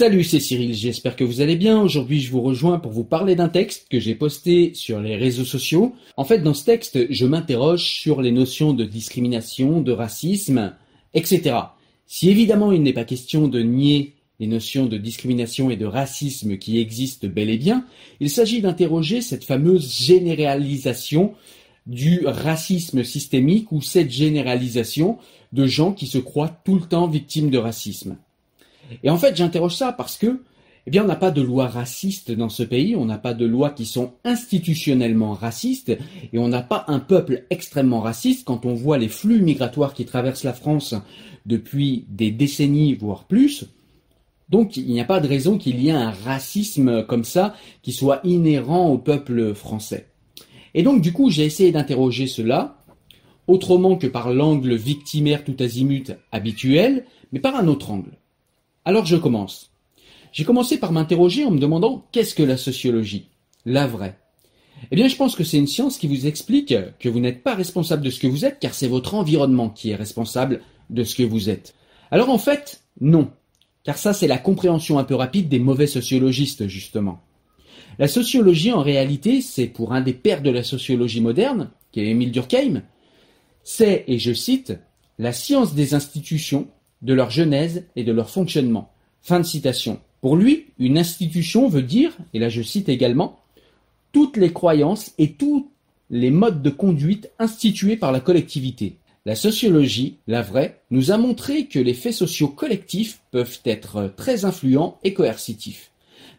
Salut, c'est Cyril, j'espère que vous allez bien. Aujourd'hui, je vous rejoins pour vous parler d'un texte que j'ai posté sur les réseaux sociaux. En fait, dans ce texte, je m'interroge sur les notions de discrimination, de racisme, etc. Si évidemment il n'est pas question de nier les notions de discrimination et de racisme qui existent bel et bien, il s'agit d'interroger cette fameuse généralisation du racisme systémique ou cette généralisation de gens qui se croient tout le temps victimes de racisme. Et en fait, j'interroge ça parce que, eh bien, on n'a pas de loi raciste dans ce pays, on n'a pas de lois qui sont institutionnellement racistes, et on n'a pas un peuple extrêmement raciste quand on voit les flux migratoires qui traversent la France depuis des décennies, voire plus. Donc, il n'y a pas de raison qu'il y ait un racisme comme ça qui soit inhérent au peuple français. Et donc, du coup, j'ai essayé d'interroger cela, autrement que par l'angle victimaire tout azimut habituel, mais par un autre angle. Alors je commence. J'ai commencé par m'interroger en me demandant qu'est-ce que la sociologie La vraie? Eh bien, je pense que c'est une science qui vous explique que vous n'êtes pas responsable de ce que vous êtes, car c'est votre environnement qui est responsable de ce que vous êtes. Alors en fait, non. Car ça, c'est la compréhension un peu rapide des mauvais sociologistes, justement. La sociologie, en réalité, c'est pour un des pères de la sociologie moderne, qui est Émile Durkheim, c'est, et je cite, la science des institutions de leur genèse et de leur fonctionnement. Fin de citation. Pour lui, une institution veut dire, et là je cite également, toutes les croyances et tous les modes de conduite institués par la collectivité. La sociologie, la vraie, nous a montré que les faits sociaux collectifs peuvent être très influents et coercitifs.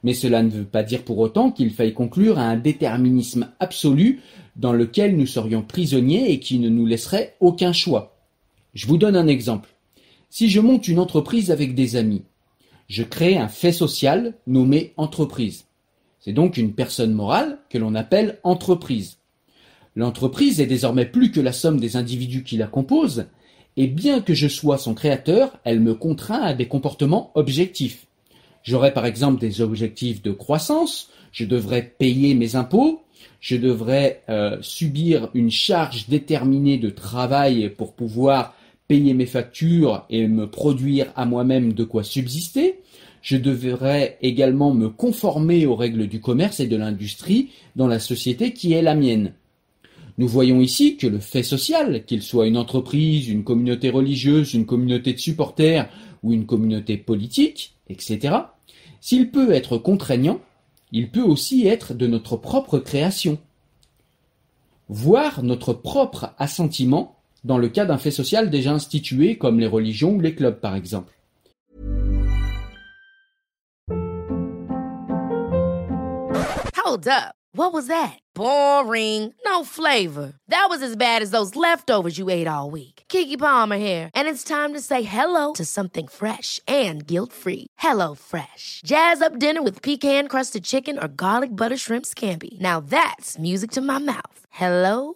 Mais cela ne veut pas dire pour autant qu'il faille conclure à un déterminisme absolu dans lequel nous serions prisonniers et qui ne nous laisserait aucun choix. Je vous donne un exemple. Si je monte une entreprise avec des amis, je crée un fait social nommé entreprise. C'est donc une personne morale que l'on appelle entreprise. L'entreprise est désormais plus que la somme des individus qui la composent, et bien que je sois son créateur, elle me contraint à des comportements objectifs. J'aurai par exemple des objectifs de croissance, je devrais payer mes impôts, je devrais euh, subir une charge déterminée de travail pour pouvoir payer mes factures et me produire à moi-même de quoi subsister. Je devrais également me conformer aux règles du commerce et de l'industrie dans la société qui est la mienne. Nous voyons ici que le fait social, qu'il soit une entreprise, une communauté religieuse, une communauté de supporters ou une communauté politique, etc., s'il peut être contraignant, il peut aussi être de notre propre création. Voir notre propre assentiment dans le cas d'un fait social déjà institué comme les religions ou les clubs par exemple. Hold up. What was that? Boring. No flavor. That was as bad as those leftovers you ate all week. Kiki Palmer here, and it's time to say hello to something fresh and guilt-free. Hello Fresh. Jazz up dinner with pecan-crusted chicken or garlic butter shrimp scampi. Now that's music to my mouth. Hello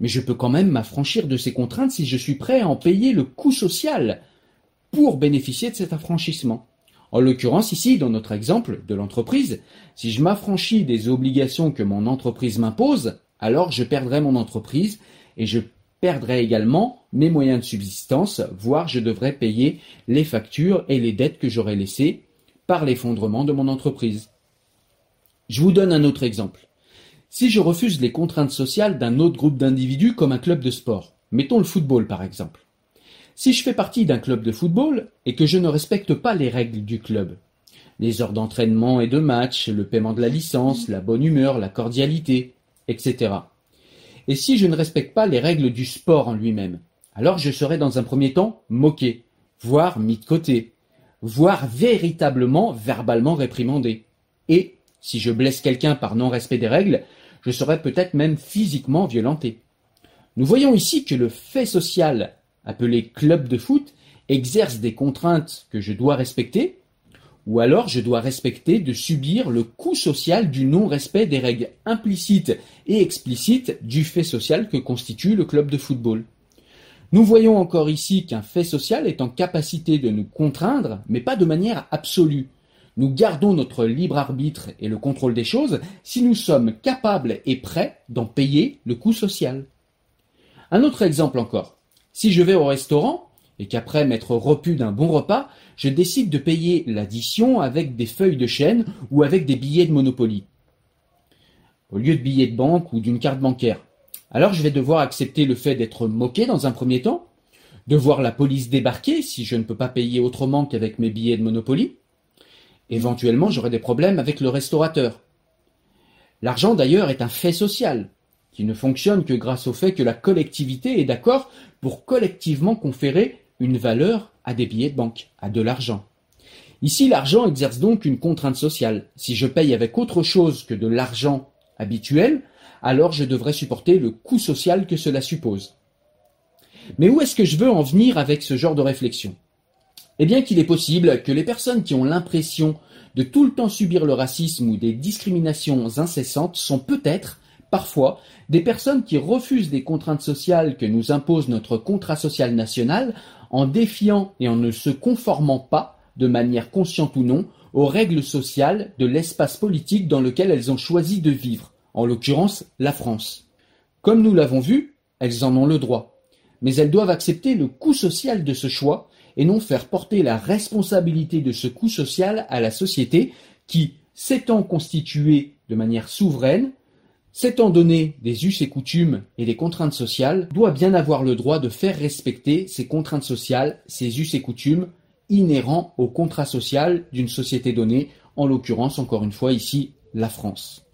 Mais je peux quand même m'affranchir de ces contraintes si je suis prêt à en payer le coût social pour bénéficier de cet affranchissement. En l'occurrence, ici, dans notre exemple de l'entreprise, si je m'affranchis des obligations que mon entreprise m'impose, alors je perdrai mon entreprise et je perdrai également mes moyens de subsistance, voire je devrais payer les factures et les dettes que j'aurais laissées par l'effondrement de mon entreprise. Je vous donne un autre exemple. Si je refuse les contraintes sociales d'un autre groupe d'individus comme un club de sport, mettons le football par exemple. Si je fais partie d'un club de football et que je ne respecte pas les règles du club, les heures d'entraînement et de match, le paiement de la licence, la bonne humeur, la cordialité, etc. Et si je ne respecte pas les règles du sport en lui-même, alors je serai dans un premier temps moqué, voire mis de côté, voire véritablement verbalement réprimandé. Et si je blesse quelqu'un par non-respect des règles, je serais peut-être même physiquement violenté. Nous voyons ici que le fait social, appelé club de foot, exerce des contraintes que je dois respecter, ou alors je dois respecter de subir le coût social du non-respect des règles implicites et explicites du fait social que constitue le club de football. Nous voyons encore ici qu'un fait social est en capacité de nous contraindre, mais pas de manière absolue. Nous gardons notre libre arbitre et le contrôle des choses si nous sommes capables et prêts d'en payer le coût social. Un autre exemple encore. Si je vais au restaurant et qu'après m'être repu d'un bon repas, je décide de payer l'addition avec des feuilles de chêne ou avec des billets de Monopoly, au lieu de billets de banque ou d'une carte bancaire. Alors je vais devoir accepter le fait d'être moqué dans un premier temps, de voir la police débarquer si je ne peux pas payer autrement qu'avec mes billets de Monopoly, Éventuellement, j'aurai des problèmes avec le restaurateur. L'argent, d'ailleurs, est un fait social, qui ne fonctionne que grâce au fait que la collectivité est d'accord pour collectivement conférer une valeur à des billets de banque, à de l'argent. Ici, l'argent exerce donc une contrainte sociale. Si je paye avec autre chose que de l'argent habituel, alors je devrais supporter le coût social que cela suppose. Mais où est-ce que je veux en venir avec ce genre de réflexion? Eh bien qu'il est possible que les personnes qui ont l'impression de tout le temps subir le racisme ou des discriminations incessantes sont peut-être, parfois, des personnes qui refusent des contraintes sociales que nous impose notre contrat social national en défiant et en ne se conformant pas, de manière consciente ou non, aux règles sociales de l'espace politique dans lequel elles ont choisi de vivre, en l'occurrence la France. Comme nous l'avons vu, elles en ont le droit. Mais elles doivent accepter le coût social de ce choix et non faire porter la responsabilité de ce coût social à la société qui, s'étant constituée de manière souveraine, s'étant donné des us et coutumes et des contraintes sociales, doit bien avoir le droit de faire respecter ces contraintes sociales, ces us et coutumes inhérents au contrat social d'une société donnée, en l'occurrence encore une fois ici la France.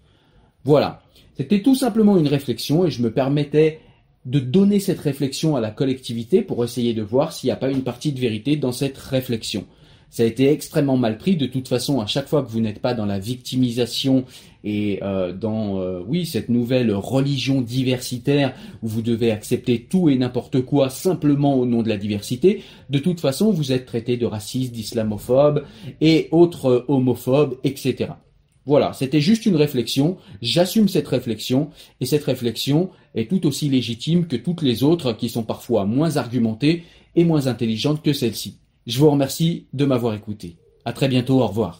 Voilà, c'était tout simplement une réflexion et je me permettais de donner cette réflexion à la collectivité pour essayer de voir s'il n'y a pas une partie de vérité dans cette réflexion. Ça a été extrêmement mal pris. De toute façon, à chaque fois que vous n'êtes pas dans la victimisation et euh, dans euh, oui cette nouvelle religion diversitaire où vous devez accepter tout et n'importe quoi simplement au nom de la diversité, de toute façon vous êtes traité de raciste, d'islamophobe et autres homophobes, etc. Voilà, c'était juste une réflexion, j'assume cette réflexion, et cette réflexion est tout aussi légitime que toutes les autres qui sont parfois moins argumentées et moins intelligentes que celle-ci. Je vous remercie de m'avoir écouté. À très bientôt, au revoir.